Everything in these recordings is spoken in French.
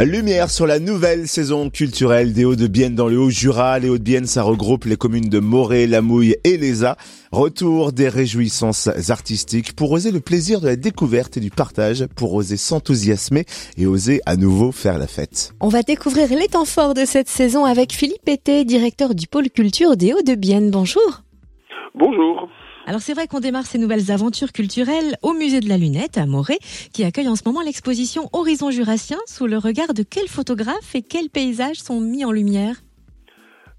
Lumière sur la nouvelle saison culturelle des Hauts-de-Bienne dans le Haut-Jura. Les Hauts-de-Bienne, ça regroupe les communes de Moret, Lamouille et Léza. Retour des réjouissances artistiques pour oser le plaisir de la découverte et du partage, pour oser s'enthousiasmer et oser à nouveau faire la fête. On va découvrir les temps forts de cette saison avec Philippe Pété, directeur du pôle culture des Hauts-de-Bienne. Bonjour. Bonjour. Alors c'est vrai qu'on démarre ces nouvelles aventures culturelles au musée de la Lunette à Moret, qui accueille en ce moment l'exposition Horizon Jurassien sous le regard de quels photographes et quels paysages sont mis en lumière?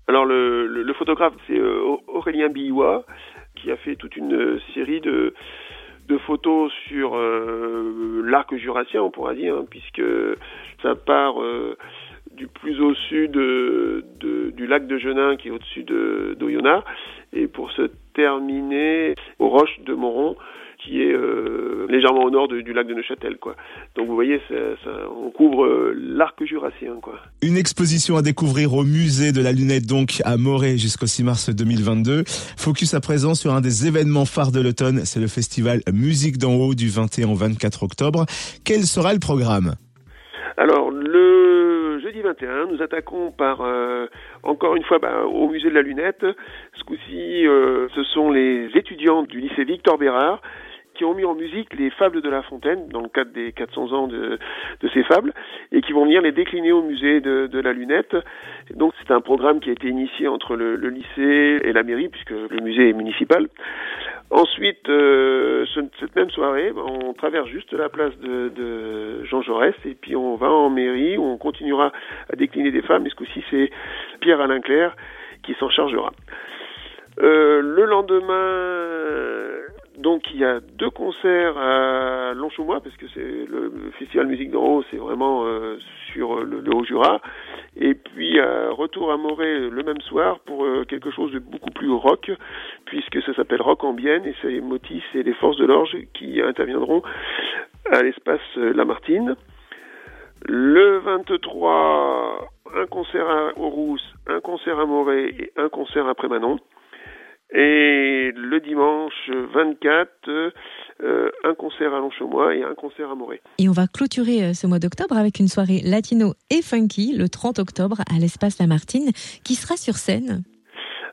Alors le, photographe c'est euh, Aurélien Billois qui a fait toute une série de, photos sur euh, l'arc jurassien on pourra dire, hein, puisque ça part euh, du plus au sud du lac de Genin qui est au-dessus d'Oyonnax. Et pour se terminer aux roches de Moron qui est euh, légèrement au nord du lac de Neuchâtel quoi. Donc vous voyez ça, on couvre euh, l'arc jurassien quoi. Une exposition à découvrir au musée de la lunette donc à Moret jusqu'au 6 mars 2022. Focus à présent sur un des événements phares de l'automne, c'est le festival Musique d'en haut du 21 au 24 octobre. Quel sera le programme? Alors le jeudi 21, nous attaquons par, euh, encore une fois, bah, au musée de la lunette. Ce coup-ci, sont les étudiants du lycée Victor Bérard qui ont mis en musique les fables de La Fontaine, dans le cadre des 400 ans de, ces fables, et qui vont venir les décliner au musée de, la Lunette. donc c'est un programme qui a été initié entre le, lycée et la mairie, puisque le musée est municipal. Ensuite, euh, cette même soirée, on traverse juste la place de, de, Jean Jaurès et puis on va en mairie où on continuera à décliner des femmes. Et ce coup-ci, c'est Pierre-Alain Claire qui s'en chargera. Euh, le lendemain, donc il y a deux concerts à Longchaumois parce que c'est le festival musique d'en haut, c'est vraiment euh, sur le, Haut-Jura. Et puis retour à Moret le même soir pour euh, quelque chose de beaucoup plus rock puisque ça s'appelle Rock Ambienne et c'est Motis et les Forces de l'Orge qui interviendront à l'espace Lamartine. Le 23, un concert à Aurousse, un concert à Moret et un concert à Prémanon. Et le dimanche 24, euh, un concert à Longchaumois et un concert à Moret. Et on va clôturer euh, ce mois d'octobre avec une soirée latino et funky le 30 octobre à l'espace Lamartine qui sera sur scène.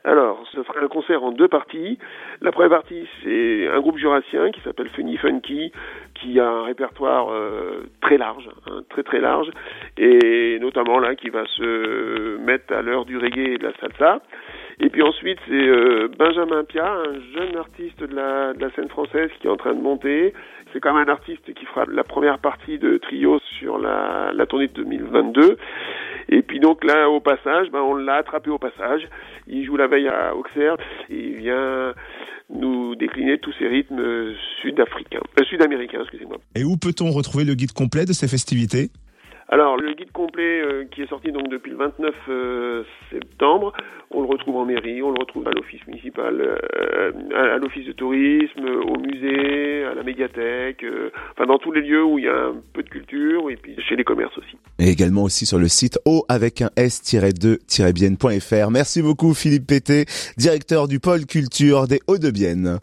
Alors, ce sera un concert en deux parties. La première partie, c'est un groupe jurassien qui s'appelle Funny Funky, qui a un répertoire euh, très large, hein, très très large, et notamment là, qui va se mettre à l'heure du reggae et de la salsa. Et puis ensuite, c'est euh, Benjamin Pia, un jeune artiste de la, de la scène française qui est en train de monter. C'est quand même un artiste qui fera la première partie de Trio sur la, la tournée de 2022. Et puis donc là, au passage, ben, on l'a attrapé au passage. Il joue la veille à Auxerre et il vient nous décliner tous ces rythmes sud-africains, euh, sud-américains, excusez-moi. Et où peut-on retrouver le guide complet de ces festivités? Alors, le guide complet euh, qui est sorti donc depuis le 29 euh, septembre, on le retrouve en mairie, on le retrouve à l'office municipal, euh, à, l'office de tourisme, au musée, à la médiathèque, enfin dans tous les lieux où il y a un peu de culture et puis chez les commerces aussi. Et également aussi sur le site o avec un s-2-bienne.fr. Merci beaucoup Philippe Pété, directeur du pôle culture des Hauts-de-Bienne.